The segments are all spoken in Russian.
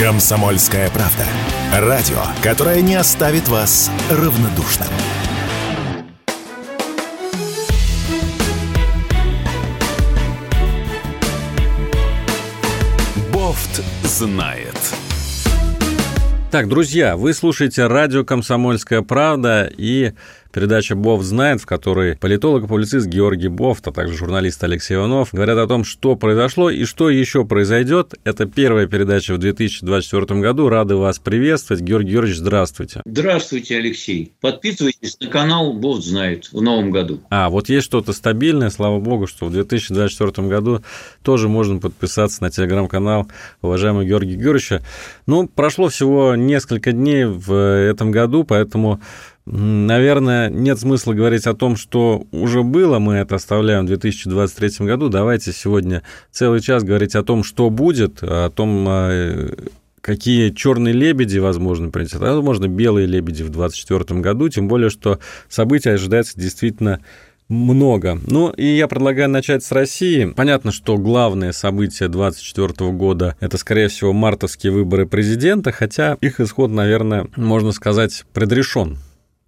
Комсомольская правда. Радио, которое не оставит вас равнодушным. Бофт знает. Так, друзья, вы слушаете радио «Комсомольская правда» и Передача «Бов знает», в которой политолог и публицист Георгий Бофт, а также журналист Алексей Иванов говорят о том, что произошло и что еще произойдет. Это первая передача в 2024 году. Рады вас приветствовать. Георгий Георгиевич, здравствуйте. Здравствуйте, Алексей. Подписывайтесь на канал «Бов знает» в новом году. А, вот есть что-то стабильное, слава богу, что в 2024 году тоже можно подписаться на телеграм-канал уважаемого Георгия Георгиевича. Ну, прошло всего несколько дней в этом году, поэтому Наверное, нет смысла говорить о том, что уже было, мы это оставляем в 2023 году. Давайте сегодня целый час говорить о том, что будет, о том, а, какие черные лебеди, возможно, принесет, а возможно, белые лебеди в 2024 году, тем более, что событий ожидается действительно много. Ну, и я предлагаю начать с России. Понятно, что главное событие 2024 года – это, скорее всего, мартовские выборы президента, хотя их исход, наверное, можно сказать, предрешен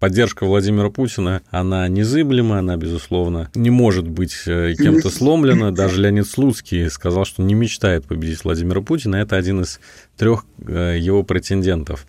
поддержка Владимира Путина, она незыблема, она, безусловно, не может быть э, кем-то сломлена. Даже Леонид Слуцкий сказал, что не мечтает победить Владимира Путина. Это один из трех э, его претендентов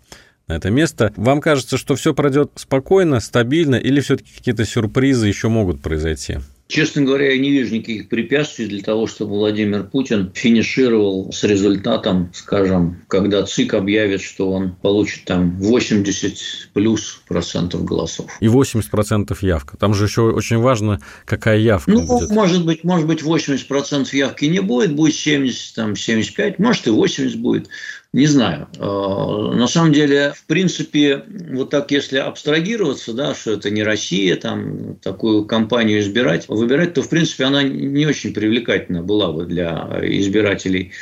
на это место. Вам кажется, что все пройдет спокойно, стабильно, или все-таки какие-то сюрпризы еще могут произойти? Честно говоря, я не вижу никаких препятствий для того, чтобы Владимир Путин финишировал с результатом, скажем, когда ЦИК объявит, что он получит там 80 плюс процентов голосов. И 80 процентов явка. Там же еще очень важно, какая явка ну, будет. может быть, может быть, 80 процентов явки не будет, будет 70, там, 75, может и 80 будет. Не знаю. Э, на самом деле, в принципе, вот так, если абстрагироваться, да, что это не Россия, там, такую компанию избирать, выбирать, то, в принципе, она не очень привлекательна была бы для избирателей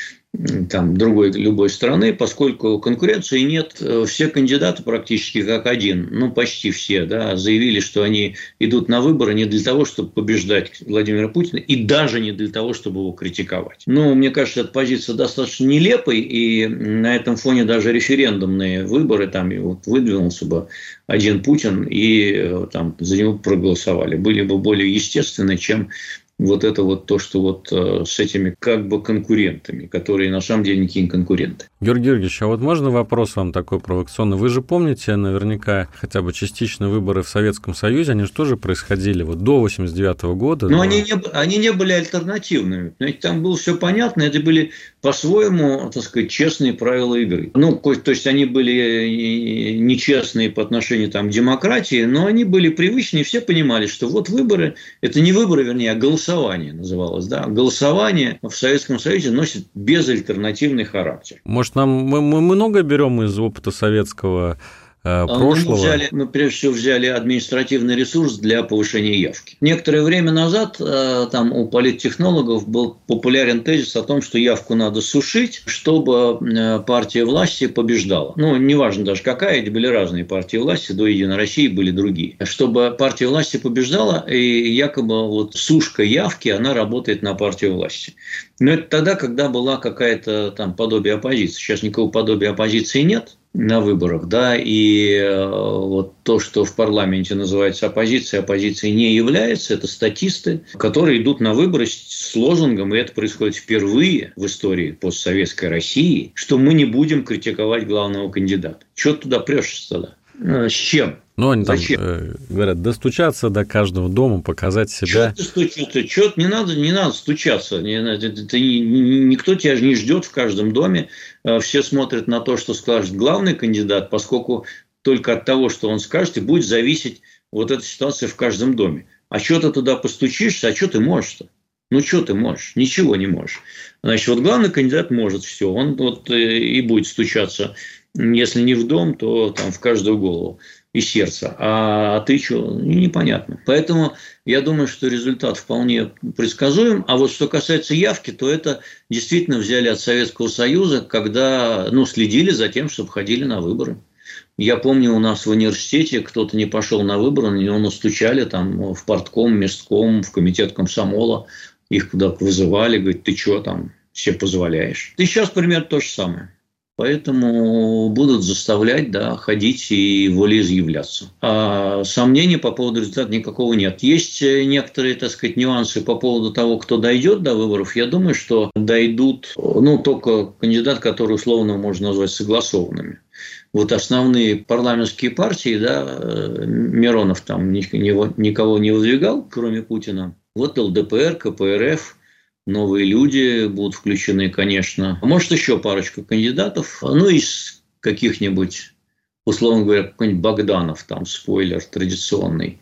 там, другой любой страны, поскольку конкуренции нет. Э, все кандидаты практически как один, ну почти все, да, заявили, что они идут на выборы не для того, чтобы побеждать Владимира Путина, и даже не для того, чтобы его критиковать. Ну, мне кажется, эта позиция достаточно нелепой, и на этом фоне даже референдумные выборы, там вот выдвинулся бы один Путин, и э, там за него проголосовали, были бы более естественны, чем вот это вот то, что вот э, с этими как бы конкурентами, которые на самом деле никакие не конкуренты. Георгий Георгиевич, а вот можно вопрос вам такой провокационный? Вы же помните наверняка хотя бы частично выборы в Советском Союзе, они же тоже происходили вот до 89 года. Но, но... Они, не, они не были альтернативными. Знаете, там было все понятно, это были по-своему, так сказать, честные правила игры. Ну, то есть они были э, нечестные по отношению там, к демократии, но они были привычные, все понимали, что вот выборы, это не выборы, вернее, а голосование называлось. Да? Голосование в Советском Союзе носит безальтернативный характер. Может, нам мы, мы много берем из опыта советского Э, прошлого. Мы, взяли, мы прежде всего взяли административный ресурс для повышения явки. Некоторое время назад э, там у политтехнологов был популярен тезис о том, что явку надо сушить, чтобы э, партия власти побеждала. Ну, неважно даже какая, эти были разные партии власти, до Единой России были другие. Чтобы партия власти побеждала, и якобы вот сушка явки, она работает на партию власти. Но это тогда, когда была какая-то там подобие оппозиции. Сейчас никакого подобия оппозиции нет, на выборах, да, и э, вот то, что в парламенте называется оппозицией, оппозицией не является, это статисты, которые идут на выборы с лозунгом, и это происходит впервые в истории постсоветской России, что мы не будем критиковать главного кандидата. Чего туда прешься тогда? Э, с чем? Ну, они Зачем? там э, говорят, достучаться до каждого дома, показать себя. Чего ты стучаться? Чего не надо, не надо стучаться. Не, это, это, никто тебя же не ждет в каждом доме. Э, все смотрят на то, что скажет главный кандидат, поскольку только от того, что он скажет, и будет зависеть вот эта ситуация в каждом доме. А что ты туда постучишься, а что ты можешь-то? Ну, что ты можешь? Ничего не можешь. Значит, вот главный кандидат может все. Он вот э, и будет стучаться, если не в дом, то там в каждую голову и сердца. А ты что? Непонятно. Поэтому я думаю, что результат вполне предсказуем. А вот что касается явки, то это действительно взяли от Советского Союза, когда ну, следили за тем, чтобы ходили на выборы. Я помню, у нас в университете кто-то не пошел на выборы, на него настучали там в портком, местком, в комитет комсомола. Их куда-то вызывали, говорят, ты что там, все позволяешь. И сейчас примерно то же самое. Поэтому будут заставлять да, ходить и волеизъявляться. А сомнений по поводу результата никакого нет. Есть некоторые, так сказать, нюансы по поводу того, кто дойдет до выборов. Я думаю, что дойдут ну, только кандидат, который условно можно назвать согласованными вот основные парламентские партии, да, э, Миронов там никого не выдвигал, кроме Путина. Вот ЛДПР, КПРФ, новые люди будут включены, конечно. Может, еще парочку кандидатов. Ну, из каких-нибудь, условно говоря, какой-нибудь Богданов, там, спойлер традиционный,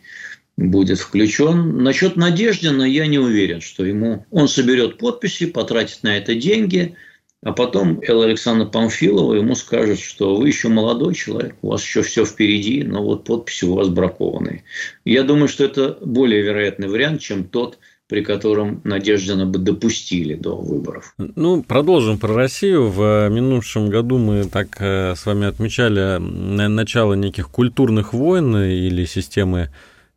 будет включен. Насчет Надеждина я не уверен, что ему... Он соберет подписи, потратит на это деньги, а потом Элла Александра Памфилова ему скажет, что вы еще молодой человек, у вас еще все впереди, но вот подписи у вас бракованные. Я думаю, что это более вероятный вариант, чем тот, при котором Надеждина бы допустили до выборов. Ну, продолжим про Россию. В минувшем году мы так э, с вами отмечали начало неких культурных войн или системы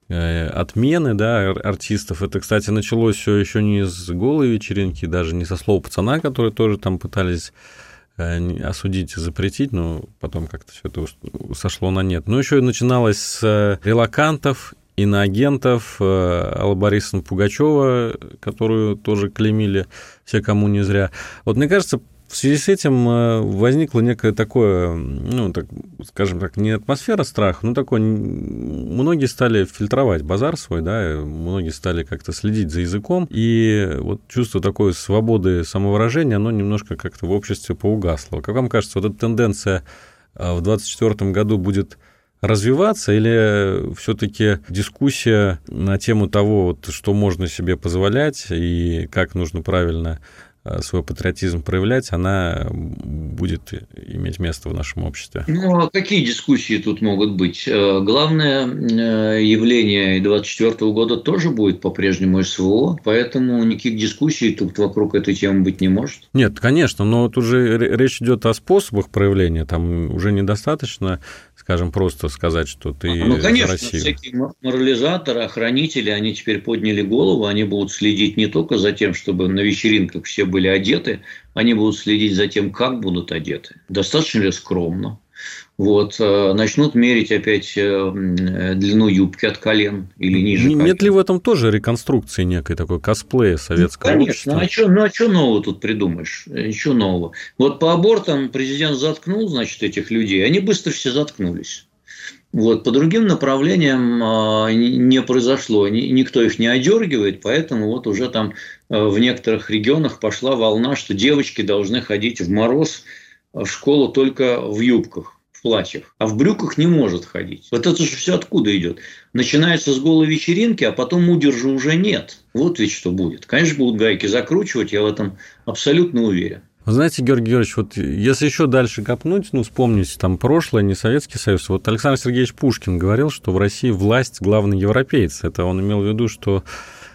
э, отмены да, артистов. Это, кстати, началось все еще не с голой вечеринки, даже не со слова пацана, которые тоже там пытались э, осудить и запретить, но потом как-то все это сошло на нет. Но еще и начиналось с релакантов иноагентов, э, Алла Борисовна Пугачева, которую тоже клеймили все кому не зря. Вот мне кажется, в связи с этим э, возникло некое такое, ну, так, скажем так, не атмосфера страха, но такое, многие стали фильтровать базар свой, да, многие стали как-то следить за языком, и вот чувство такой свободы самовыражения, оно немножко как-то в обществе поугасло. Как вам кажется, вот эта тенденция э, в 2024 году будет развиваться, или все-таки дискуссия на тему того, вот, что можно себе позволять и как нужно правильно свой патриотизм проявлять, она будет иметь место в нашем обществе. Ну, а какие дискуссии тут могут быть? Э, главное э, явление 2024 года тоже будет по-прежнему СВО, поэтому никаких дискуссий тут вокруг этой темы быть не может. Нет, конечно, но тут же речь идет о способах проявления, там уже недостаточно скажем, просто сказать, что ты а, Ну, конечно, Россию. всякие морализаторы, охранители, они теперь подняли голову, они будут следить не только за тем, чтобы на вечеринках все были одеты, они будут следить за тем, как будут одеты. Достаточно ли скромно? вот, э, начнут мерить опять э, длину юбки от колен или ниже Нет колен. ли в этом тоже реконструкции некой такой косплея советского ну, конечно, общества? а что, ну а что нового тут придумаешь? Ничего нового. Вот по абортам президент заткнул, значит, этих людей, они быстро все заткнулись. Вот, по другим направлениям а, не произошло, никто их не одергивает, поэтому вот уже там э, в некоторых регионах пошла волна, что девочки должны ходить в мороз в школу только в юбках платьях, а в брюках не может ходить. Вот это же все откуда идет? Начинается с голой вечеринки, а потом удержа уже нет. Вот ведь что будет. Конечно, будут гайки закручивать, я в этом абсолютно уверен. Вы знаете, Георгий Георгиевич, вот если еще дальше копнуть, ну, вспомнить там прошлое, не Советский Союз, вот Александр Сергеевич Пушкин говорил, что в России власть главный европейец. Это он имел в виду, что,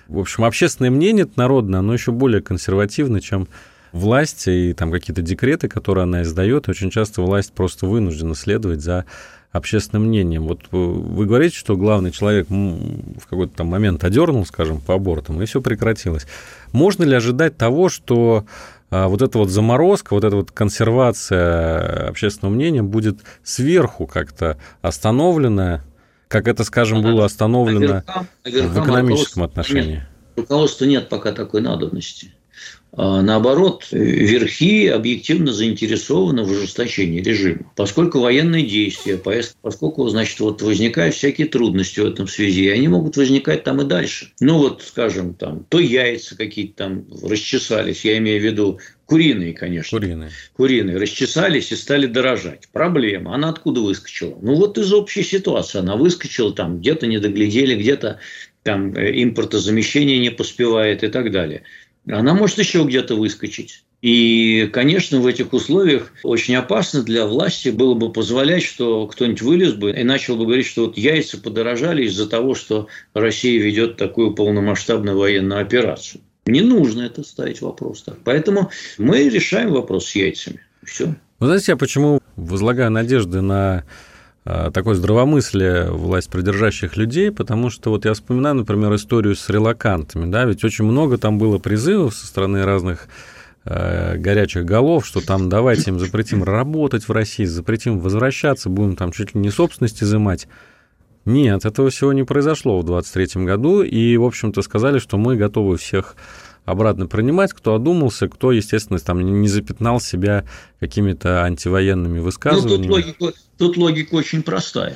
в общем, общественное мнение народное, оно еще более консервативно, чем власть и там какие-то декреты, которые она издает, очень часто власть просто вынуждена следовать за общественным мнением. Вот вы говорите, что главный человек в какой-то там момент одернул, скажем, по абортам, и все прекратилось. Можно ли ожидать того, что вот эта вот заморозка, вот эта вот консервация общественного мнения будет сверху как-то остановлена, как это, скажем, было остановлено наверхам, наверхам в экономическом отношении? Руководства нет пока такой надобности. А, наоборот, верхи объективно заинтересованы в ужесточении режима. Поскольку военные действия, поскольку, значит, вот возникают всякие трудности в этом связи, и они могут возникать там и дальше. Ну вот, скажем, там, то яйца какие-то там расчесались, я имею в виду Куриные, конечно. Куриные. Куриные. Расчесались и стали дорожать. Проблема. Она откуда выскочила? Ну, вот из общей ситуации. Она выскочила там, где-то не доглядели, где-то там э, импортозамещение не поспевает и так далее она может еще где-то выскочить. И, конечно, в этих условиях очень опасно для власти было бы позволять, что кто-нибудь вылез бы и начал бы говорить, что вот яйца подорожали из-за того, что Россия ведет такую полномасштабную военную операцию. Не нужно это ставить вопрос так. Поэтому мы решаем вопрос с яйцами. Все. Вы знаете, я почему возлагаю надежды на такое здравомыслие власть придержащих людей, потому что вот я вспоминаю, например, историю с релакантами, да, ведь очень много там было призывов со стороны разных э, горячих голов, что там давайте им запретим работать в России, запретим возвращаться, будем там чуть ли не собственность изымать. Нет, этого всего не произошло в 2023 году, и, в общем-то, сказали, что мы готовы всех обратно принимать, кто одумался, кто, естественно, там не запятнал себя какими-то антивоенными высказываниями. Ну, тут логика, тут логика очень простая.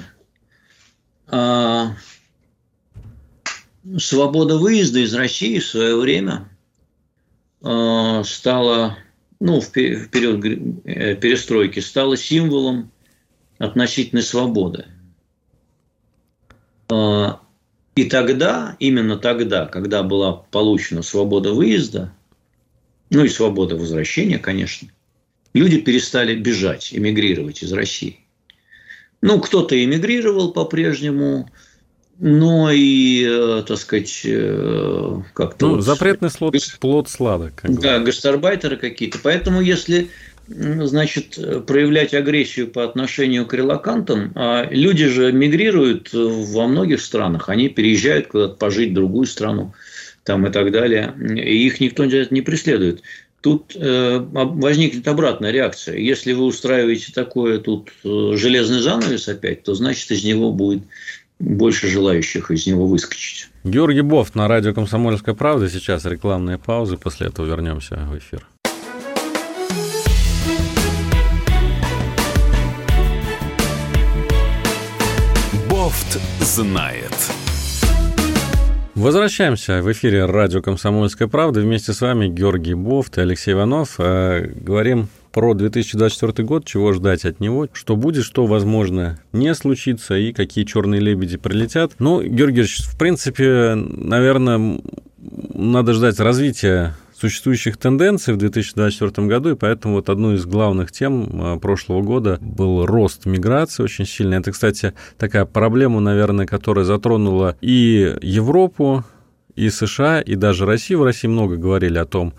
А, свобода выезда из России в свое время а, стала, ну, в период э, перестройки, стала символом относительной свободы. А, и тогда, именно тогда, когда была получена свобода выезда, ну и свобода возвращения, конечно, люди перестали бежать, эмигрировать из России. Ну, кто-то эмигрировал по-прежнему, но и, э, так сказать, э, как-то... Ну, вот, запретный слот, плод сладок. Как да, гастарбайтеры какие-то. Поэтому, если значит, проявлять агрессию по отношению к релакантам. А люди же мигрируют во многих странах, они переезжают куда-то пожить в другую страну там и так далее, и их никто не преследует. Тут э, возникнет обратная реакция. Если вы устраиваете такое тут э, железный занавес опять, то значит из него будет больше желающих из него выскочить. Георгий Бофт на радио «Комсомольская правда». Сейчас рекламные паузы, после этого вернемся в эфир. Знает. Возвращаемся в эфире радио «Комсомольская правда». Вместе с вами Георгий Бофт и Алексей Иванов. Э, говорим про 2024 год, чего ждать от него, что будет, что, возможно, не случится, и какие черные лебеди прилетят. Ну, Георгий Георгиевич, в принципе, наверное, надо ждать развития существующих тенденций в 2024 году, и поэтому вот одну из главных тем а, прошлого года был рост миграции очень сильный. Это, кстати, такая проблема, наверное, которая затронула и Европу, и США, и даже Россию. В России много говорили о том,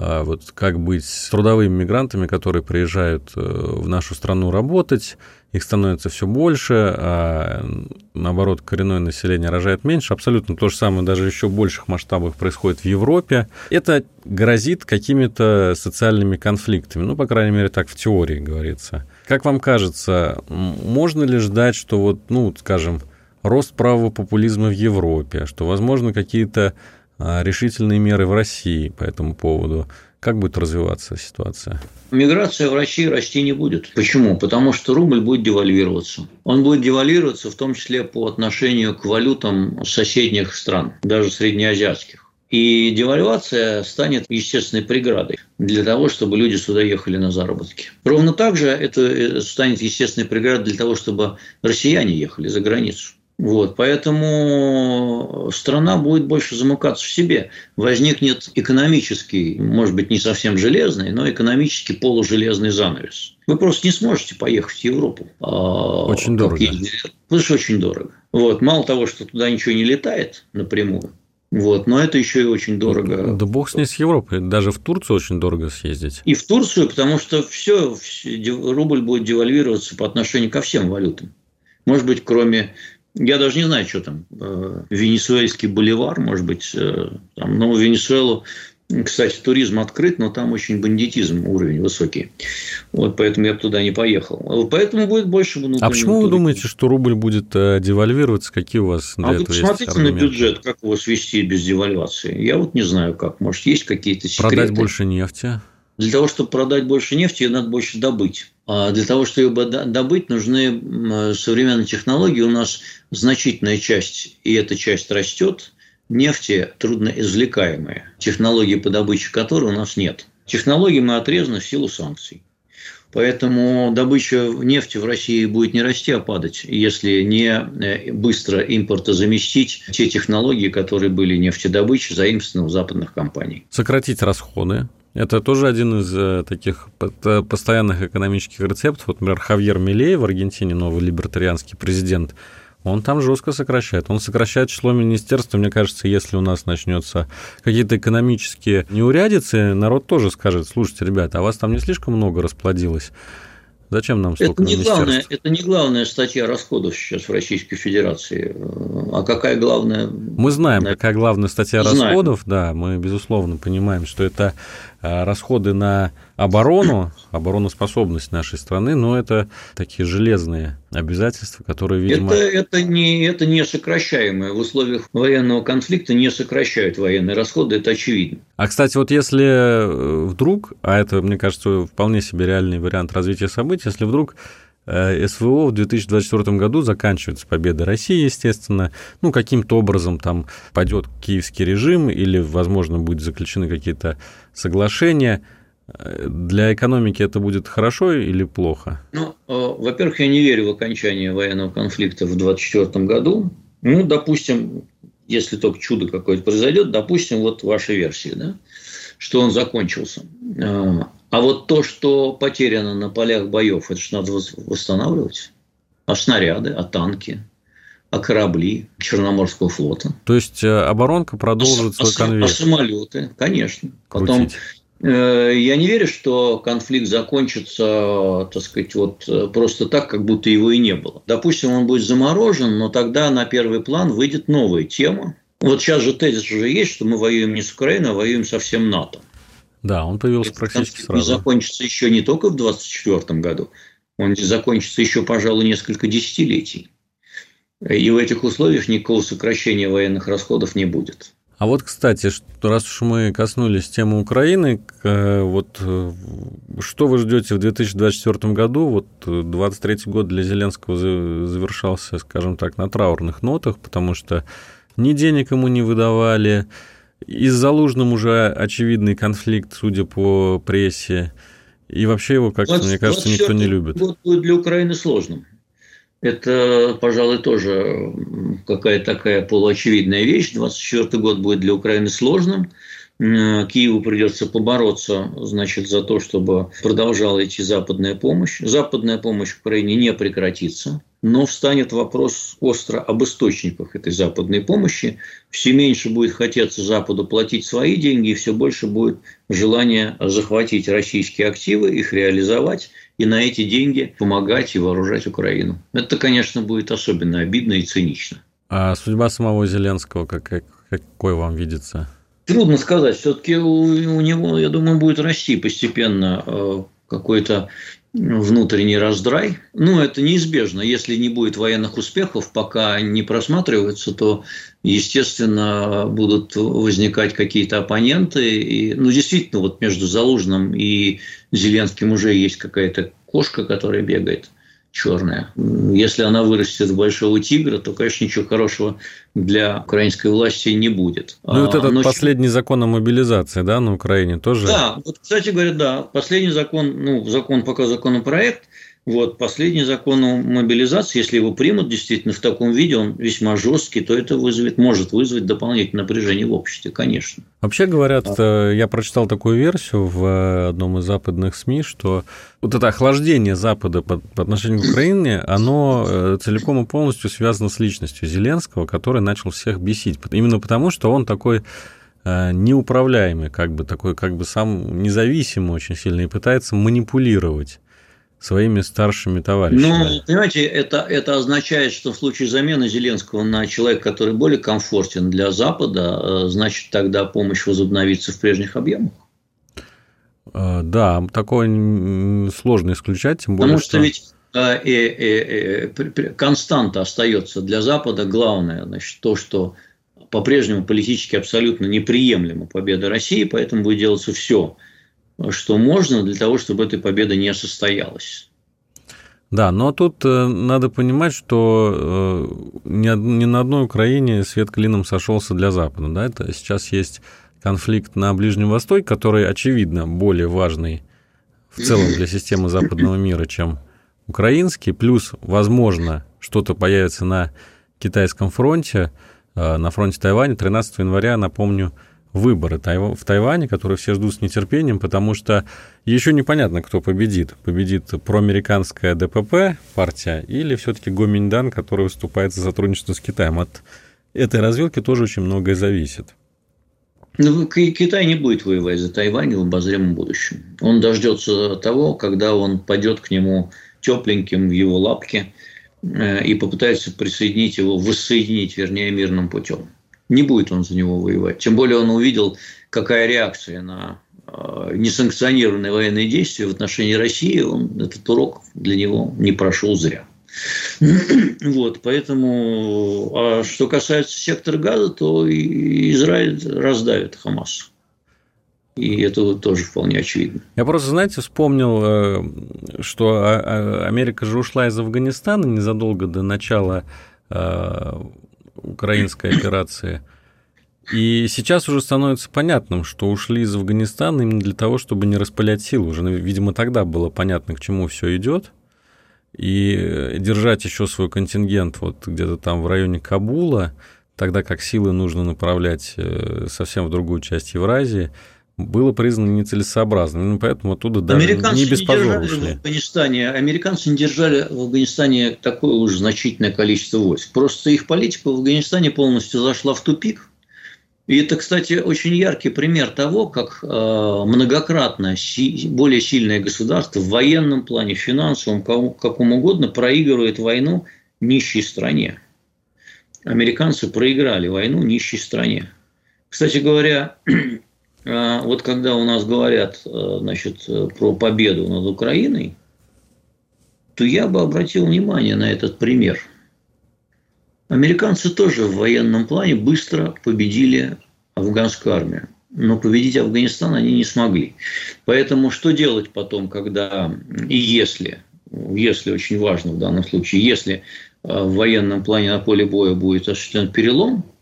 вот как быть с трудовыми мигрантами, которые приезжают э, в нашу страну работать, их становится все больше, а наоборот, коренное население рожает меньше. Абсолютно то же самое, даже еще в больших масштабах происходит в Европе. Это грозит какими-то социальными конфликтами, ну, по крайней мере, так в теории говорится. Как вам кажется, можно ли ждать, что вот, ну, скажем, рост правого популизма в Европе, что, возможно, какие-то а, решительные меры в России по этому поводу. Как будет развиваться ситуация? Миграция в России расти не будет. Почему? Потому что рубль будет девальвироваться. Он будет девальвироваться в том числе по отношению к валютам соседних стран, даже среднеазиатских. И девальвация станет естественной преградой для того, чтобы люди сюда ехали на заработки. Ровно так же это станет естественной преградой для того, чтобы россияне ехали за границу. Вот, поэтому страна будет больше замыкаться в себе. Возникнет экономический, может быть, не совсем железный, но экономический полужелезный занавес. Вы просто не сможете поехать в Европу. А, очень дорого. Потому что очень дорого. Вот. Мало того, что туда ничего не летает напрямую, вот, но это еще и очень дорого. Да бог с ней с Европой. Даже в Турцию очень дорого съездить. И в Турцию, потому что все, рубль будет девальвироваться по отношению ко всем валютам. Может быть, кроме я даже не знаю, что там. Э, венесуэльский боливар, может быть. Э, там, но Венесуэлу, кстати, туризм открыт, но там очень бандитизм уровень высокий. Вот поэтому я туда не поехал. Поэтому будет больше внутреннего. А почему вы думаете, что рубль будет э, девальвироваться? Какие у вас для а этого вы посмотрите на бюджет, как его свести без девальвации. Я вот не знаю, как. Может, есть какие-то секреты. Продать больше нефти? Для того, чтобы продать больше нефти, ее надо больше добыть. А для того, чтобы ее добыть, нужны современные технологии. У нас значительная часть, и эта часть растет, нефти трудноизвлекаемые, технологии по добыче которой у нас нет. Технологии мы отрезаны в силу санкций. Поэтому добыча нефти в России будет не расти, а падать, если не э, быстро импортозаместить те технологии, которые были нефтедобычей, заимствованы у западных компаний. Сократить расходы, это тоже один из э, таких постоянных экономических рецептов. Вот, например, Хавьер Милей в Аргентине, новый либертарианский президент, он там жестко сокращает. Он сокращает число министерств. Мне кажется, если у нас начнется какие-то экономические неурядицы, народ тоже скажет, слушайте, ребята, а вас там не слишком много расплодилось? Зачем нам столько это не главная, Это не главная статья расходов сейчас в Российской Федерации. А какая главная? Мы знаем, какая главная статья знаем. расходов, да, мы, безусловно, понимаем, что это э, расходы на оборону, обороноспособность нашей страны, но это такие железные обязательства, которые, видимо... Это, это, не, это не сокращаемое. В условиях военного конфликта не сокращают военные расходы, это очевидно. А, кстати, вот если э, вдруг, а это, мне кажется, вполне себе реальный вариант развития событий, если вдруг СВО в 2024 году заканчивается победа России, естественно. Ну, каким-то образом там пойдет киевский режим или, возможно, будут заключены какие-то соглашения. Э, для экономики это будет хорошо или плохо? Ну, э, во-первых, я не верю в окончание военного конфликта в 2024 году. Ну, допустим, если только чудо какое-то произойдет, допустим, вот ваша версия, да, что он закончился. А вот то, что потеряно на полях боев, это же надо восстанавливать. А снаряды, а танки, а корабли Черноморского флота. То есть э, оборонка продолжит а, свой конвейер? А самолеты, конечно. Потом э, я не верю, что конфликт закончится, так сказать, вот э, просто так, как будто его и не было. Допустим, он будет заморожен, но тогда на первый план выйдет новая тема. Вот сейчас же тезис уже есть, что мы воюем не с Украиной, а воюем со всем НАТО. Да, он появился практически сразу. Закончится еще не только в 2024 году, он закончится еще, пожалуй, несколько десятилетий. И в этих условиях никакого сокращения военных расходов не будет. А вот, кстати, раз уж мы коснулись темы Украины, э, вот э, что вы ждете в 2024 году? Вот 23 э, год для Зеленского завершался, скажем так, на траурных нотах, потому что ни денег ему не выдавали, и с Залужным уже очевидный конфликт, судя по прессе. И вообще его как-то, мне кажется, никто не любит. Год будет для Украины сложным. Это, пожалуй, тоже какая-то такая полуочевидная вещь. 24 год будет для Украины сложным. Киеву придется побороться, значит, за то, чтобы продолжала идти западная помощь. Западная помощь Украине не прекратится но встанет вопрос остро об источниках этой западной помощи. Все меньше будет хотеться Западу платить свои деньги, и все больше будет желание захватить российские активы, их реализовать и на эти деньги помогать и вооружать Украину. Это, конечно, будет особенно обидно и цинично. А судьба самого Зеленского как, какой вам видится? Трудно сказать. Все-таки у, у него, я думаю, будет расти постепенно э, какой-то внутренний раздрай. Ну, это неизбежно. Если не будет военных успехов, пока не просматриваются, то, естественно, будут возникать какие-то оппоненты. И, ну, действительно, вот между Залужным и Зеленским уже есть какая-то кошка, которая бегает – черная. Если она вырастет в большого тигра, то, конечно, ничего хорошего для украинской власти не будет. Ну, вот этот Но... последний закон о мобилизации, да, на Украине тоже? Да, вот, кстати говоря, да, последний закон, ну, закон пока законопроект, вот, последний закон о мобилизации, если его примут действительно в таком виде, он весьма жесткий, то это вызовет, может вызвать дополнительное напряжение в обществе, конечно. Вообще говорят, а. я прочитал такую версию в одном из западных СМИ, что вот это охлаждение Запада по, отношению к Украине, оно э, целиком и полностью связано с личностью Зеленского, который начал всех бесить. Именно потому, что он такой э, неуправляемый, как бы такой, как бы сам независимый очень сильно и пытается манипулировать своими старшими товарищами. Ну, понимаете, это, это означает, что в случае замены Зеленского на человека, который более комфортен для Запада, э, значит, тогда помощь возобновится в прежних объемах. Э, да, такое сложно исключать, тем более, Потому что, что... ведь э, э, э, константа остается для Запада главное, значит, то, что по-прежнему политически абсолютно неприемлема победа России, поэтому будет делаться все – что можно для того, чтобы эта победа не состоялась. Да, но тут э, надо понимать, что э, ни на одной Украине свет клином сошелся для Запада. Да? Это сейчас есть конфликт на Ближнем Востоке, который, очевидно, более важный в целом для системы западного мира, чем украинский. Плюс, возможно, что-то появится на китайском фронте, э, на фронте Тайваня. 13 января, напомню, выборы в Тайване, которые все ждут с нетерпением, потому что еще непонятно, кто победит. Победит проамериканская ДПП партия или все-таки Гоминьдан, который выступает за сотрудничество с Китаем. От этой развилки тоже очень многое зависит. Ну, Китай не будет воевать за Тайвань в обозримом будущем. Он дождется того, когда он пойдет к нему тепленьким в его лапке э, и попытается присоединить его, воссоединить, вернее, мирным путем. Не будет он за него воевать. Тем более он увидел, какая реакция на э, несанкционированные военные действия в отношении России, он, этот урок для него не прошел зря. Вот, поэтому, а что касается сектора газа, то Израиль раздавит Хамас. И это тоже вполне очевидно. Я просто, знаете, вспомнил, э, что а, а, Америка же ушла из Афганистана незадолго до начала э, украинской операции. И сейчас уже становится понятным, что ушли из Афганистана именно для того, чтобы не распылять силы. Уже, видимо, тогда было понятно, к чему все идет. И держать еще свой контингент вот где-то там в районе Кабула, тогда как силы нужно направлять э, совсем в другую часть Евразии, было признано нецелесообразным. поэтому оттуда даже американцы не без позора ушли. В Афганистане, американцы не держали в Афганистане такое уж значительное количество войск. Просто их политика в Афганистане полностью зашла в тупик. И это, кстати, очень яркий пример того, как э, многократно более сильное государство в военном плане, в финансовом, каком угодно, проигрывает войну нищей стране. Американцы проиграли войну нищей стране. Кстати говоря, вот когда у нас говорят э, значит, про победу над Украиной, то я бы обратил внимание на этот пример. Американцы тоже в военном плане быстро победили афганскую армию. Но победить Афганистан они не смогли. Поэтому что делать потом, когда и если, если очень важно в данном случае, если э, в военном плане на поле боя будет осуществлен перелом –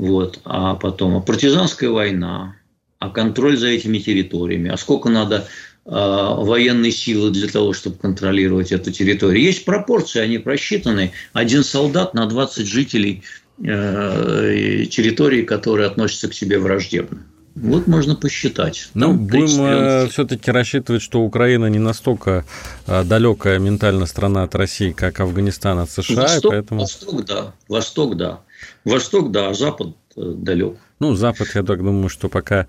вот, а потом а партизанская война, а контроль за этими территориями, а сколько надо э, военной силы для того, чтобы контролировать эту территорию. Есть пропорции, они просчитаны. Один солдат на 20 жителей э, территории, которые относятся к себе враждебно. Вот можно посчитать. Ну, будем э, все-таки рассчитывать, что Украина не настолько э, далекая ментально страна от России, как Афганистан от США. Восток, поэтому... Восток, да. Восток, да. Восток, да, а Запад э, далек. Ну, Запад, я так думаю, что пока,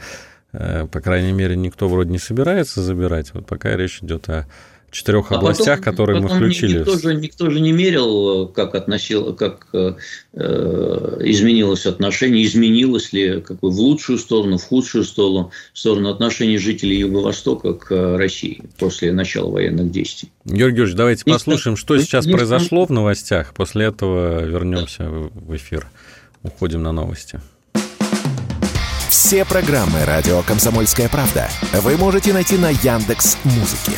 по крайней мере, никто вроде не собирается забирать. Вот пока речь идет о четырех а областях, потом, которые потом мы включили. Никто же, никто же не мерил, как, относил, как э, изменилось отношение, изменилось ли какой, в лучшую сторону, в худшую сторону, в сторону отношений жителей Юго-Востока к России после начала военных действий. Георгий Георгиевич, давайте не послушаем, что сейчас не произошло в новостях. После этого вернемся в эфир. Уходим на новости. Все программы радио Комсомольская правда вы можете найти на Яндекс Музыке.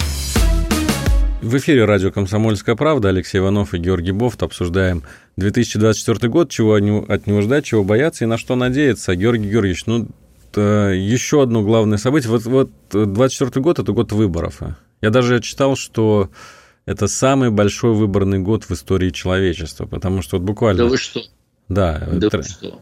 В эфире радио «Комсомольская правда». Алексей Иванов и Георгий Бофт обсуждаем 2024 год, чего от него ждать, чего бояться и на что надеяться. Георгий Георгиевич, ну, еще одно главное событие. Вот, вот 2024 год – это год выборов. Я даже читал, что это самый большой выборный год в истории человечества, потому что вот буквально... Да вы что? Да, да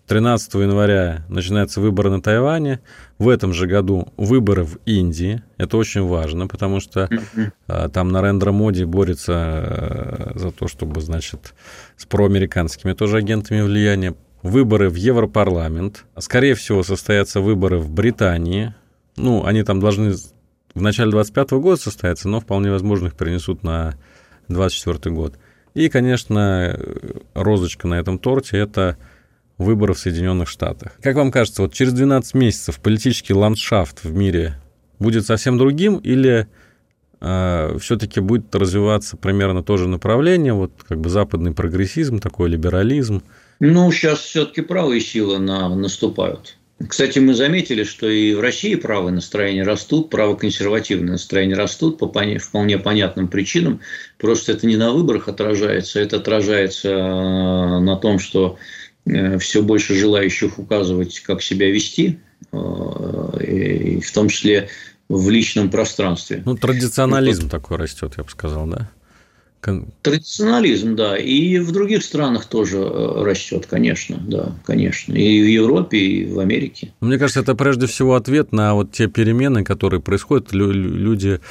13 января начинаются выборы на Тайване. В этом же году выборы в Индии. Это очень важно, потому что mm-hmm. там Нарендра Моди борется а, за то, чтобы, значит, с проамериканскими тоже агентами влияния. Выборы в Европарламент. Скорее всего, состоятся выборы в Британии. Ну, они там должны в начале 25 года состояться, но вполне возможно их перенесут на 24 год. И, конечно, розочка на этом торте – это выборы в Соединенных Штатах. Как вам кажется, вот через 12 месяцев политический ландшафт в мире будет совсем другим или э, все-таки будет развиваться примерно то же направление, вот как бы западный прогрессизм, такой либерализм? Ну, сейчас все-таки правые силы на, наступают. Кстати, мы заметили, что и в России правые настроения растут, правоконсервативные настроения растут по вполне понятным причинам. Просто это не на выборах отражается, это отражается э, на том, что э, все больше желающих указывать, как себя вести, э, и в том числе в личном пространстве. Ну, традиционализм вот. такой растет, я бы сказал, да? Традиционализм, да. И в других странах тоже э, растет, конечно, да, конечно. И в Европе, и в Америке. Мне кажется, это прежде всего ответ на вот те перемены, которые происходят. Люди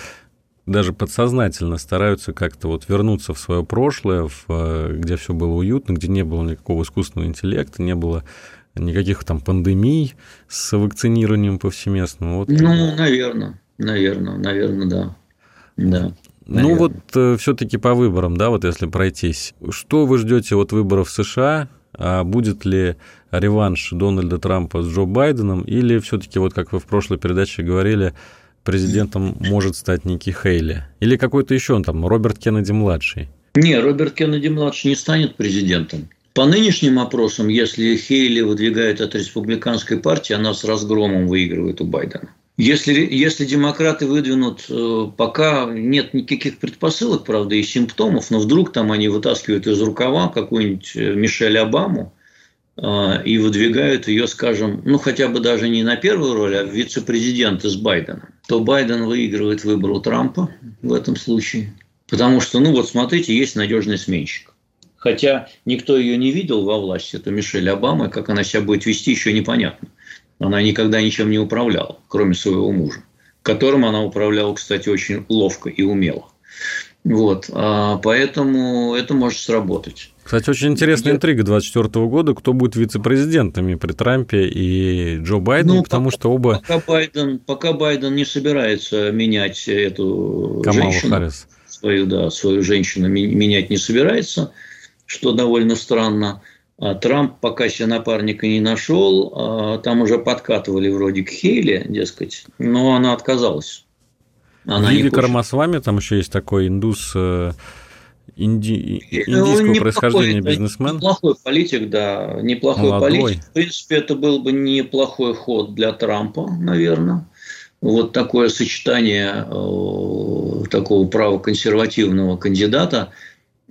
даже подсознательно стараются как-то вот вернуться в свое прошлое, в, э, где все было уютно, где не было никакого искусственного интеллекта, не было никаких там пандемий с вакцинированием повсеместным. Вот. Ну, наверное, наверное, наверное, да. Да. Наверное. Ну вот э, все-таки по выборам, да, вот если пройтись, что вы ждете от выборов в США? А будет ли реванш Дональда Трампа с Джо Байденом, или все-таки, вот как вы в прошлой передаче говорили, президентом может стать Ники Хейли? Или какой-то еще он там, Роберт Кеннеди-младший? Не, Роберт Кеннеди-младший не станет президентом. По нынешним опросам, если Хейли выдвигает от республиканской партии, она с разгромом выигрывает у Байдена. Если, если демократы выдвинут, э, пока нет никаких предпосылок, правда, и симптомов, но вдруг там они вытаскивают из рукава какую-нибудь э, Мишель Обаму э, и выдвигают ее, скажем, ну хотя бы даже не на первую роль, а вице-президента с Байденом, то Байден выигрывает выбор у Трампа в этом случае. Потому что, ну вот смотрите, есть надежный сменщик. Хотя никто ее не видел во власти, это Мишель Обама, как она себя будет вести, еще непонятно. Она никогда ничем не управляла, кроме своего мужа, которым она управляла, кстати, очень ловко и умело. Вот, а поэтому это может сработать. Кстати, очень интересная интрига 2024 года, кто будет вице-президентами при Трампе и Джо Байден, ну, потому пока, что оба... Пока Байден, пока Байден не собирается менять эту Камалу женщину, Харрис. свою, да, свою женщину менять не собирается, что довольно странно. А Трамп пока себе напарника не нашел, а там уже подкатывали вроде к Хейли, дескать, но она отказалась. Она Виви Кармасвами, там еще есть такой индус э, инди... Ну, индийского ну, происхождения бизнесмен. Неплохой политик, да, неплохой Молодой. политик. В принципе, это был бы неплохой ход для Трампа, наверное. Вот такое сочетание э, такого правоконсервативного кандидата –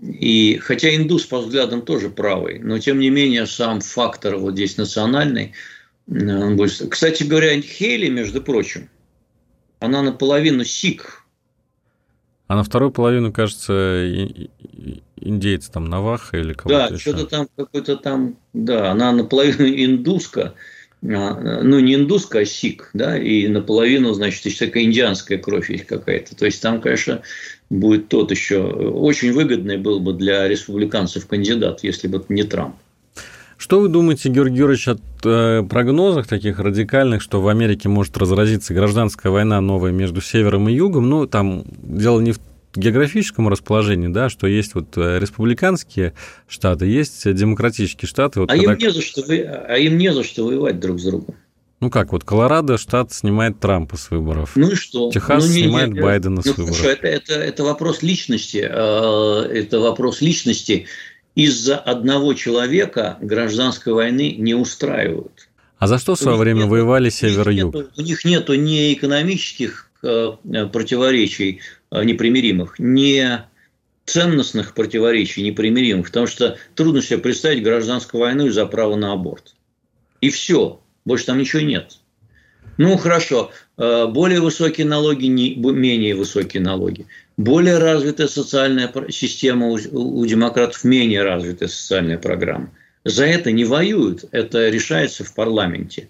и хотя индус по взглядам тоже правый, но тем не менее сам фактор вот здесь национальный. Он будет... Кстати говоря, Хейли, между прочим, она наполовину сик. А на вторую половину, кажется, индейцы там Наваха или кого-то Да, что-то там какой-то там, да, она наполовину индуска, ну, не индуска, а сик, да, и наполовину, значит, еще такая индианская кровь есть какая-то. То есть там, конечно, будет тот еще очень выгодный был бы для республиканцев кандидат, если бы не Трамп. Что вы думаете, Георгий Георгиевич, о э, прогнозах таких радикальных, что в Америке может разразиться гражданская война новая между севером и югом? Ну, там дело не в географическом расположении, да, что есть вот э, республиканские штаты, есть демократические штаты. Вот а, когда... им не за что, а им не за что воевать друг с другом. Ну как, вот Колорадо штат снимает Трампа с выборов. Ну и что? Техас ну, не, снимает не, Байдена ну, с выборов. Хорошо, это, это, это вопрос личности. Э, это вопрос личности. Из-за одного человека гражданской войны не устраивают. А за что в свое время нету, воевали север и юг? У них нет ни экономических э, противоречий э, непримиримых, ни ценностных противоречий непримиримых, потому что трудно себе представить гражданскую войну из-за права на аборт. И все. Больше там ничего нет. Ну, хорошо. Э, более высокие налоги, менее высокие налоги. Более развитая социальная система у демократов, менее развитая социальная программа. За это не воюют, это решается в парламенте.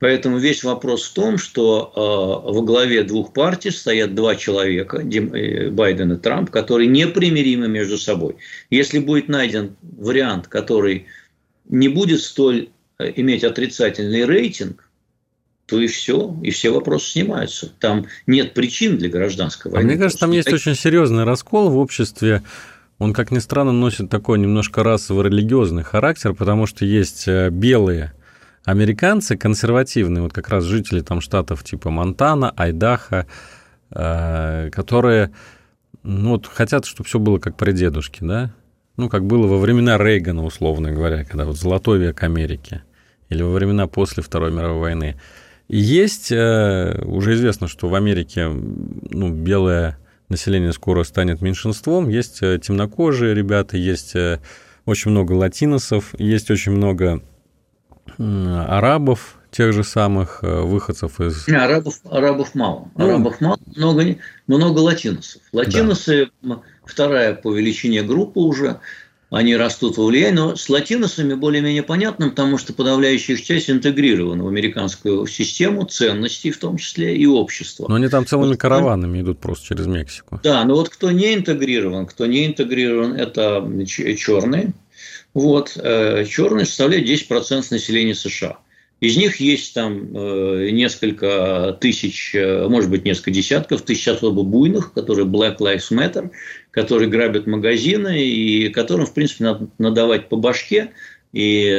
Поэтому весь вопрос в том, что э, во главе двух партий стоят два человека, э, Байден и Трамп, которые непримиримы между собой. Если будет найден вариант, который не будет столь иметь отрицательный рейтинг, то и все, и все вопросы снимаются. Там нет причин для гражданской войны. А мне кажется, там есть очень серьезный раскол в обществе. Он, как ни странно, носит такой немножко расово-религиозный характер, потому что есть э, белые американцы, консервативные, вот как раз жители там штатов типа Монтана, Айдаха, э, которые ну, вот хотят, чтобы все было как при дедушке, да? Ну, как было во времена Рейгана, условно говоря, когда вот золотой век Америки или во времена после Второй мировой войны. есть, э, уже известно, что в Америке ну, белое население скоро станет меньшинством, есть э, темнокожие ребята, есть э, очень много латиносов, есть очень много арабов, тех же самых выходцев из... Не, арабов, арабов мало. Ну, арабов мало, много, много латиносов. Латиносы да. вторая по величине группа уже. они растут во влиянии, но с латиносами более-менее понятно, потому что подавляющая их часть интегрирована в американскую систему ценностей, в том числе и общества. Но они там целыми вот, караванами идут просто через Мексику. Да, но вот кто не интегрирован, кто не интегрирован, это черные. Вот, э, черные составляют 10% населения США. Из них есть там э, несколько тысяч, э, может быть, несколько десятков тысяч особо буйных, которые Black Lives Matter, которые грабят магазины и которым, в принципе, надо надавать по башке, и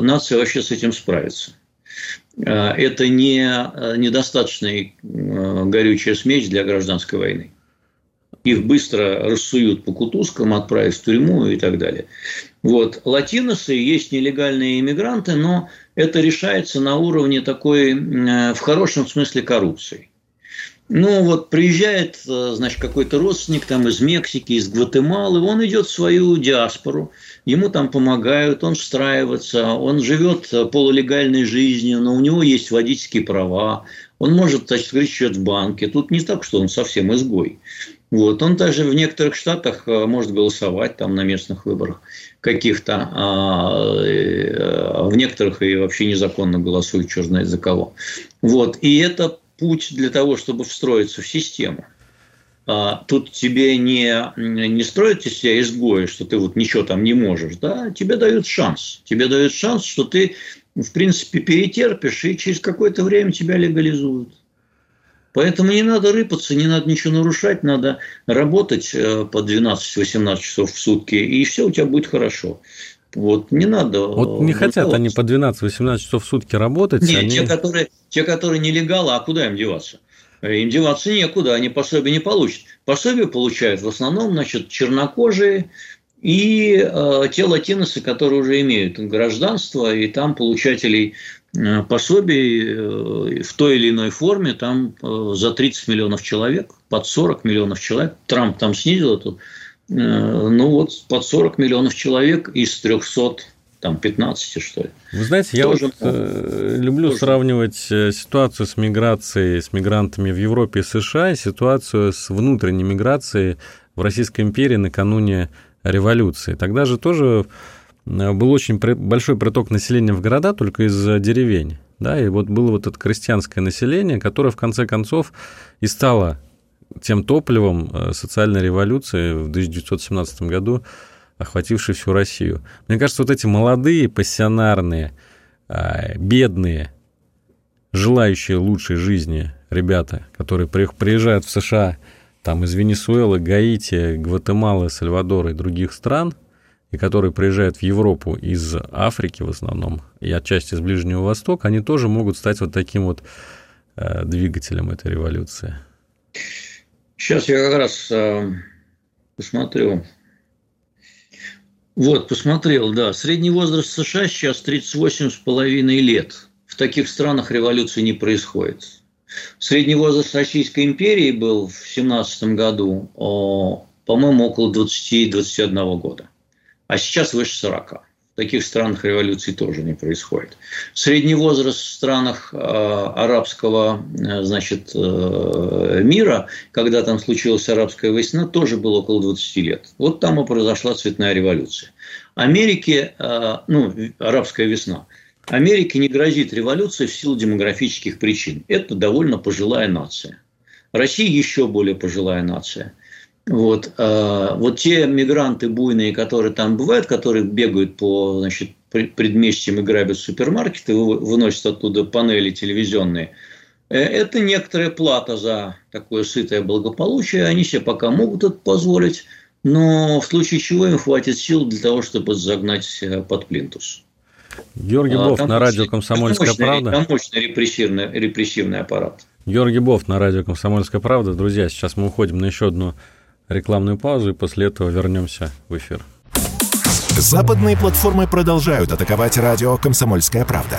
нация вообще с этим справится. Это не недостаточная горючая смесь для гражданской войны. Их быстро рассуют по кутузкам, отправят в тюрьму и так далее. Вот. Латиносы есть нелегальные иммигранты, но это решается на уровне такой, э, в хорошем смысле, коррупции. Ну, вот приезжает, э, значит, какой-то родственник там из Мексики, из Гватемалы, он идет в свою диаспору, ему там помогают, он встраивается, он живет э, полулегальной жизнью, но у него есть водительские права, он может, значит, открыть в банке. Тут не так, что он совсем изгой. Вот. Он даже в некоторых штатах может голосовать там на местных выборах каких-то, а э, в некоторых и вообще незаконно голосуют, черт знает за кого. Вот. И это путь для того, чтобы встроиться в систему. А, тут тебе не, не строят из себя изгоя, что ты вот ничего там не можешь, да, тебе дают шанс. Тебе дают шанс, что ты, в принципе, перетерпишь, и через какое-то время тебя легализуют. Поэтому не надо рыпаться, не надо ничего нарушать, надо работать э, по 12-18 часов в сутки, и все у тебя будет хорошо. Вот не надо. Вот не хотят они по 12-18 часов в сутки работать. Нет, они... те, которые, те, которые нелегалы, а куда им деваться? Им деваться некуда, они пособие не получат. Пособие получают в основном, значит, чернокожие и э, те латиносы, которые уже имеют гражданство, и там получателей Э, пособий э, в той или иной форме там э, за 30 миллионов человек, под 40 миллионов человек. Трамп там снизил эту, ну вот под 40 миллионов человек из 300 там 15, что ли. Вы знаете, я Тоже, вот, э, люблю Тоже. сравнивать ситуацию с миграцией, с мигрантами в Европе и США и ситуацию с внутренней миграцией в Российской империи накануне революции. Тогда же тоже Э, был очень большой приток населения в города только из деревень. Да, и вот было вот это крестьянское население, которое в конце концов и стало тем топливом э, социальной революции в 1917 году, охватившей всю Россию. Мне кажется, вот эти молодые, пассионарные, э, бедные, желающие лучшей жизни ребята, которые приезжают в США там из Венесуэлы, Гаити, Гватемалы, Сальвадора и других стран – и которые приезжают в Европу из Африки в основном, и отчасти из Ближнего Востока, они тоже могут стать вот таким вот э, двигателем этой революции. Сейчас я как раз э, посмотрю. Вот, посмотрел, да. Средний возраст США сейчас 38,5 лет. В таких странах революции не происходит. Средний возраст Российской империи был в 17 году, по-моему, около 20-21 года а сейчас выше 40. В таких странах революции тоже не происходит. Средний возраст в странах э, арабского э, значит, э, мира, когда там случилась арабская весна, тоже был около 20 лет. Вот там и произошла цветная революция. Америке, ну, арабская весна, Америке не грозит революция в силу демографических причин. Это довольно пожилая нация. Россия еще более пожилая нация. Вот, э, вот те мигранты буйные, которые там бывают, которые бегают по значит, предместьям и грабят супермаркеты, выносят оттуда панели телевизионные, э, это некоторая плата за такое сытое благополучие. Они себе пока могут это позволить, но в случае чего им хватит сил для того, чтобы загнать э, под плинтус. Георгий а, Бов на радио «Комсомольская мощный, правда». Там мощный репрессивный, репрессивный аппарат. Георгий Бов на радио «Комсомольская правда». Друзья, сейчас мы уходим на еще одну рекламную паузу и после этого вернемся в эфир. Западные платформы продолжают атаковать радио «Комсомольская правда».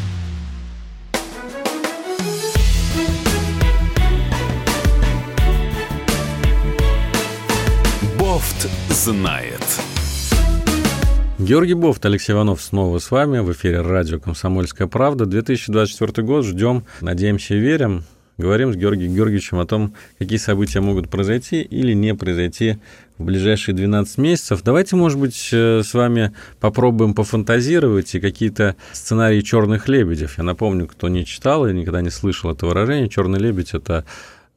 Знает. Георгий Бофт, Алексей Иванов снова с вами в эфире радио «Комсомольская правда». 2024 год ждем, надеемся и верим. Говорим с Георгием Георгиевичем о том, какие события могут произойти или не произойти в ближайшие 12 месяцев. Давайте, может быть, э, с вами попробуем пофантазировать и какие-то сценарии черных лебедев. Я напомню, кто не читал и никогда не слышал это выражение. Черный лебедь это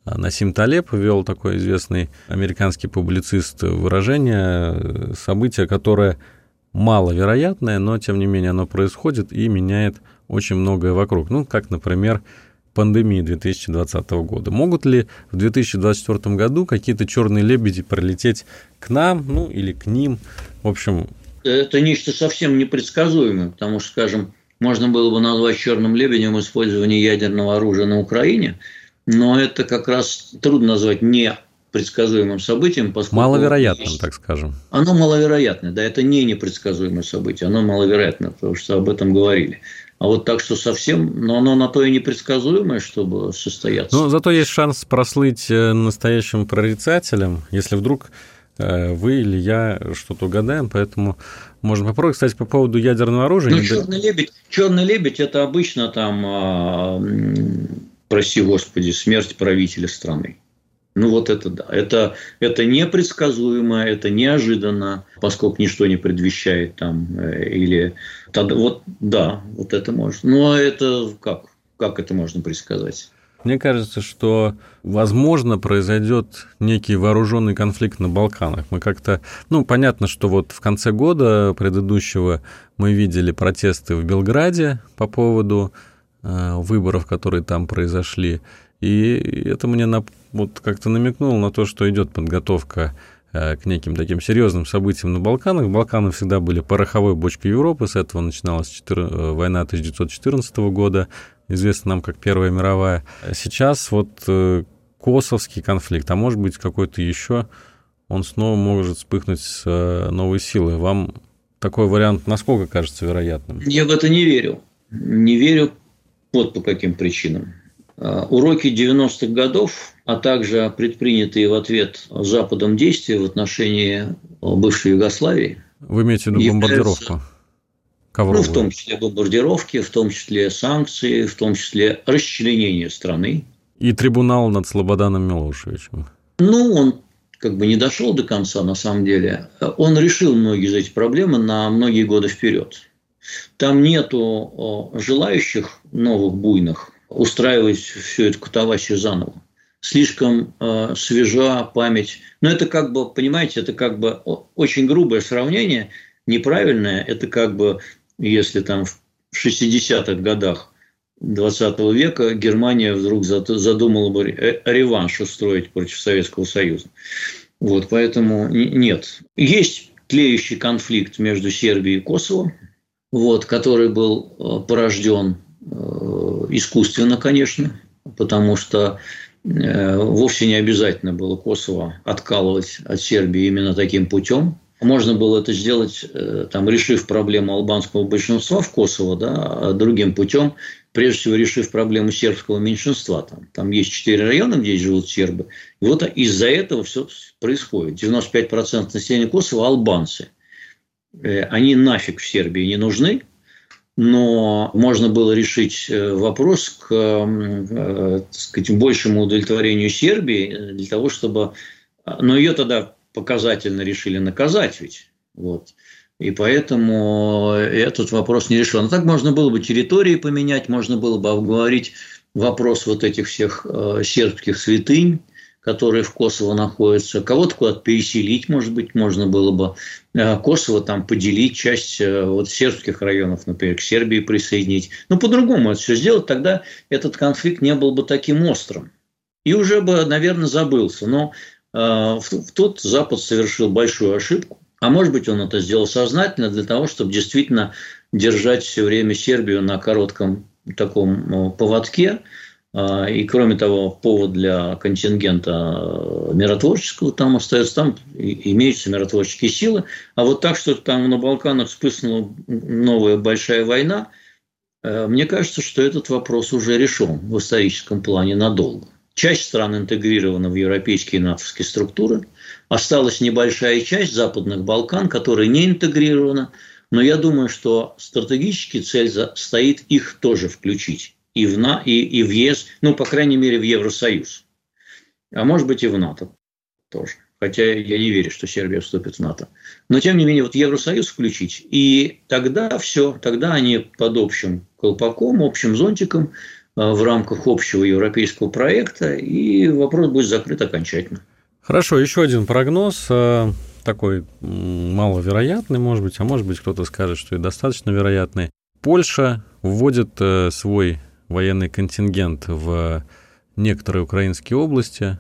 Насим Талеб ввел такой известный американский публицист выражение, э, событие, которое маловероятное, но тем не менее оно происходит и меняет очень многое вокруг. Ну, как, например, пандемии 2020 года. Могут ли в 2024 году какие-то черные лебеди пролететь к нам, ну или к ним? В общем... Это нечто совсем непредсказуемое, потому что, скажем, можно было бы назвать черным лебедем использование ядерного оружия на Украине, но это как раз трудно назвать не предсказуемым событием, поскольку... Маловероятным, так скажем. Оно маловероятно, да, это не непредсказуемое событие, оно маловероятно, потому что об этом говорили. А вот так что совсем, но оно на то и непредсказуемое, чтобы состояться. Но зато есть шанс прослыть э, настоящим прорицателем, если вдруг э, вы или я что-то угадаем, поэтому можно попробовать. Кстати, по поводу ядерного оружия. Ну, черный лебедь, черный лебедь это обычно там, а, прости господи, смерть правителя страны. Ну вот это да. Это, это непредсказуемо, это неожиданно, поскольку ничто не предвещает там. Э, или тогда, вот да, вот это можно. Ну а это как? Как это можно предсказать? Мне кажется, что, возможно, произойдет некий вооруженный конфликт на Балканах. Мы как-то, ну, понятно, что вот в конце года предыдущего мы видели протесты в Белграде по поводу выборов, которые там произошли. И это мне на, вот как-то намекнуло на то, что идет подготовка э, к неким таким серьезным событиям на Балканах. Балканы всегда были пороховой бочкой Европы, с этого начиналась 4, э, война 1914 года, известна нам как Первая мировая. Сейчас вот э, косовский конфликт, а может быть какой-то еще, он снова может вспыхнуть с новой силой. Вам такой вариант насколько кажется вероятным? Я в это не верю. Не верю вот по каким причинам. Э, уроки 90-х годов, а также предпринятые в ответ Западом действия в отношении бывшей Югославии. Вы имеете в виду бомбардировку? Ковровую. Ну, в том числе бомбардировки, в том числе санкции, в том числе расчленение страны. И трибунал над Слободаном Милошевичем. Ну, он как бы не дошел до конца, на самом деле. Он решил многие из этих проблем на многие годы вперед. Там нету желающих новых буйных устраивать всю эту катавасию заново. Слишком э, свежа память. Но это как бы, понимаете, это как бы очень грубое сравнение, неправильное. Это как бы, если там в 60-х годах 20 века Германия вдруг задумала бы реванш устроить против Советского Союза. Вот, поэтому нет. Есть тлеющий конфликт между Сербией и Косово, вот, который был э, порожден Э, искусственно, конечно, потому что э, вовсе не обязательно было Косово откалывать от Сербии именно таким путем. Можно было это сделать, там, решив проблему албанского большинства в Косово, да, а другим путем, прежде всего решив проблему сербского меньшинства. Там, там есть четыре района, где живут сербы. И вот из-за этого все происходит. 95% населения Косово – албанцы. Они нафиг в Сербии не нужны, но можно было решить э, вопрос к э, сказать, большему удовлетворению Сербии для того, чтобы... Но ее тогда показательно решили наказать ведь. Вот. И поэтому этот вопрос не решен. А так можно было бы территории поменять, можно было бы обговорить вопрос вот этих всех э, сербских святынь, которые в Косово находятся. Кого-то куда-то переселить, может быть, можно было бы. Э, Косово там поделить, часть э, вот сербских районов, например, к Сербии присоединить. Но по-другому это все сделать, тогда этот конфликт не был бы таким острым. И уже бы, наверное, забылся. Но э, тот Запад совершил большую ошибку. А может быть, он это сделал сознательно для того, чтобы действительно держать все время Сербию на коротком таком поводке, а, и, кроме того, повод для контингента э, миротворческого там остается, там имеются миротворческие силы. А вот так, что там на Балканах вспыхнула новая большая война, э, мне кажется, что этот вопрос уже решен в историческом плане надолго. Часть стран интегрирована в европейские и натовские структуры. Осталась небольшая часть Западных Балкан, которая не интегрирована. Но я думаю, что стратегически цель стоит их тоже включить и в, На, и, и в ЕС, ну, по крайней мере, в Евросоюз. А может быть и в НАТО тоже. Хотя я не верю, что Сербия вступит в НАТО. Но, тем не менее, вот Евросоюз включить. И тогда все, тогда они под общим колпаком, общим зонтиком э, в рамках общего европейского проекта, и вопрос будет закрыт окончательно. Хорошо, еще один прогноз, э, такой маловероятный, может быть, а может быть, кто-то скажет, что и достаточно вероятный. Польша вводит э, свой военный контингент в некоторые украинские области,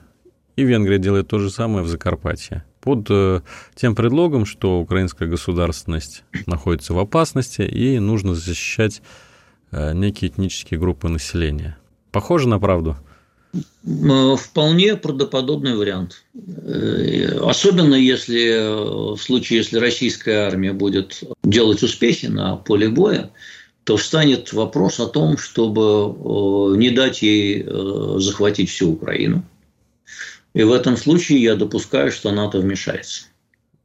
и Венгрия делает то же самое в Закарпатье. Под э, тем предлогом, что украинская государственность находится в опасности и нужно защищать э, некие этнические группы населения. Похоже на правду? Вполне правдоподобный вариант. Э, особенно если в случае, если российская армия будет делать успехи на поле боя, то встанет вопрос о том, чтобы не дать ей э, захватить всю Украину. И в этом случае я допускаю, что НАТО вмешается.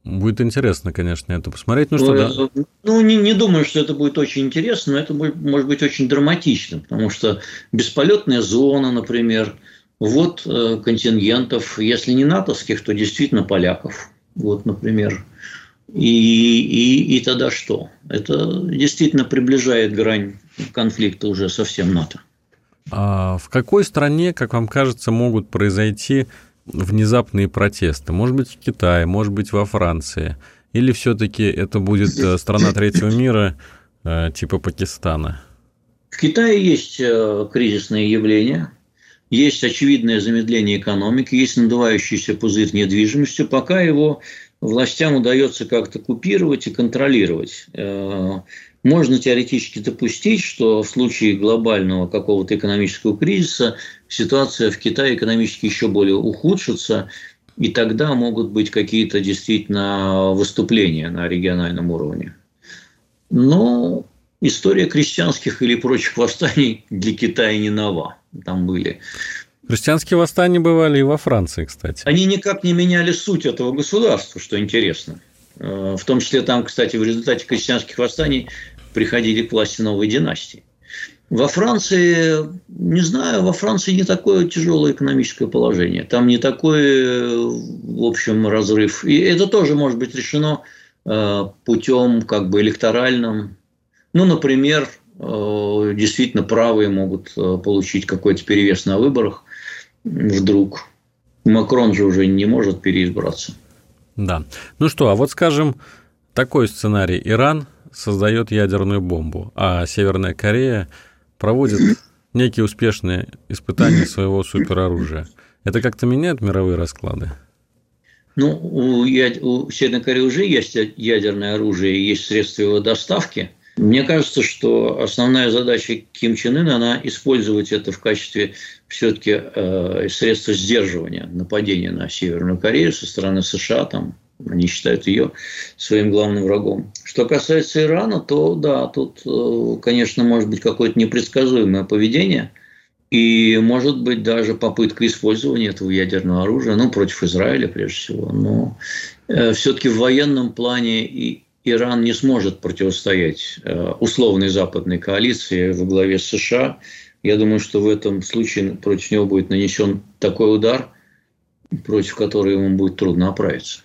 Будет интересно, конечно, это посмотреть. Ну, что, да? Э, ну не, не думаю, что это будет очень интересно, но это будет, может быть очень драматично, потому что бесполетная зона, например, вот э, контингентов, если не натовских, то действительно поляков. Вот, например, и, и, и тогда что? Это действительно приближает грань конфликта уже совсем НАТО. А в какой стране, как вам кажется, могут произойти внезапные протесты? Может быть, в Китае, может быть, во Франции? Или все-таки это будет э, страна третьего мира, э, типа Пакистана? В Китае есть э, кризисные явления, есть очевидное замедление экономики, есть надувающийся пузырь недвижимости, пока его властям удается как-то купировать и контролировать. Э, можно теоретически допустить, что в случае глобального какого-то экономического кризиса ситуация в Китае экономически еще более ухудшится, и тогда могут быть какие-то действительно выступления на региональном уровне. Но история крестьянских или прочих восстаний для Китая не нова. Там были Христианские восстания бывали и во Франции, кстати. Они никак не меняли суть этого государства, что интересно. Э, в том числе там, кстати, в результате крестьянских восстаний приходили к власти новые династии. Во Франции, не знаю, во Франции не такое тяжелое экономическое положение. Там не такой, в общем, разрыв. И это тоже может быть решено э, путем как бы электоральным. Ну, например, э, действительно правые могут получить какой-то перевес на выборах вдруг. Макрон же уже не может переизбраться. Да. Ну что, а вот скажем, такой сценарий. Иран создает ядерную бомбу, а Северная Корея проводит некие успешные испытания своего супероружия. Это как-то меняет мировые расклады? Ну, у, у Северной Кореи уже есть ядерное оружие, есть средства его доставки – мне кажется, что основная задача Ким Чен Ына, она использовать это в качестве все-таки э, средства сдерживания нападения на Северную Корею со стороны США. Там, они считают ее своим главным врагом. Что касается Ирана, то да, тут, э, конечно, может быть какое-то непредсказуемое поведение. И может быть даже попытка использования этого ядерного оружия, ну, против Израиля прежде всего. Но э, все-таки в военном плане и Иран не сможет противостоять э, условной западной коалиции во главе с США. Я думаю, что в этом случае против него будет нанесен такой удар, против которого ему будет трудно оправиться.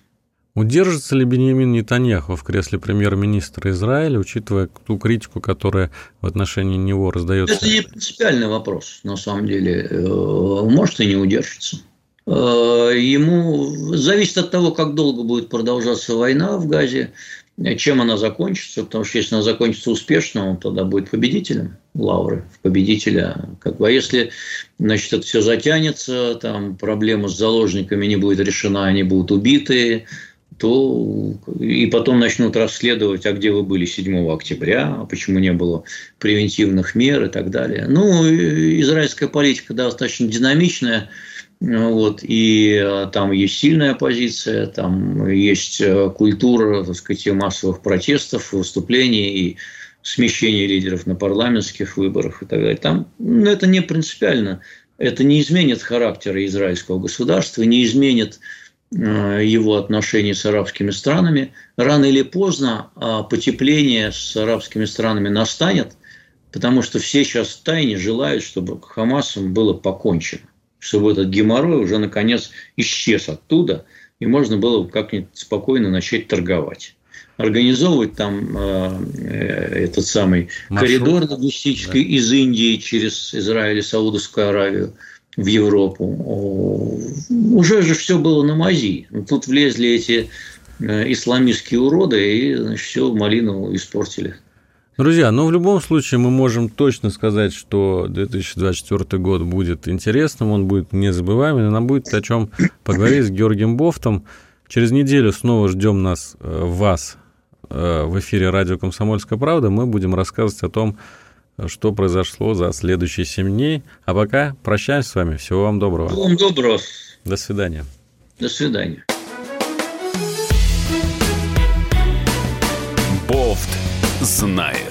Удержится ли Беньямин Нетаньяху в кресле премьер-министра Израиля, учитывая ту критику, которая в отношении него раздается? Это не принципиальный вопрос, на самом деле. Э, может и не удержится. ему зависит от того, как долго будет продолжаться война в Газе, чем она закончится, потому что если она закончится успешно, он тогда будет победителем лавры, победителя. Как бы, а если значит, это все затянется, там проблема с заложниками не будет решена, они будут убиты, то и потом начнут расследовать, а где вы были 7 октября, а почему не было превентивных мер и так далее. Ну, израильская политика достаточно динамичная, вот, и э, там есть сильная оппозиция, там есть э, культура, так сказать, массовых протестов, выступлений и смещения лидеров на парламентских выборах и так далее. Там ну, это не принципиально. Это не изменит характера израильского государства, не изменит э, его отношений с арабскими странами. Рано или поздно а, потепление с арабскими странами настанет, потому что все сейчас в тайне желают, чтобы Хамасом было покончено чтобы этот геморрой уже наконец исчез оттуда, и можно было как-нибудь спокойно начать торговать. Организовывать там э, э этот самый Маршрут. коридор логистический да. из Индии через Израиль и Саудовскую Аравию в Европу. Уже же все было на мази. Тут влезли эти э, исламистские уроды и значит, все малину испортили. Друзья, ну в любом случае мы можем точно сказать, что 2024 год будет интересным, он будет незабываемым, и нам будет о чем поговорить с Георгием Бофтом. Через неделю снова ждем нас, э, вас, э, в эфире радио «Комсомольская правда». Мы будем рассказывать о том, что произошло за следующие семь дней. А пока прощаемся с вами. Всего вам доброго. Всего вам доброго. До свидания. До свидания. Бофт знает.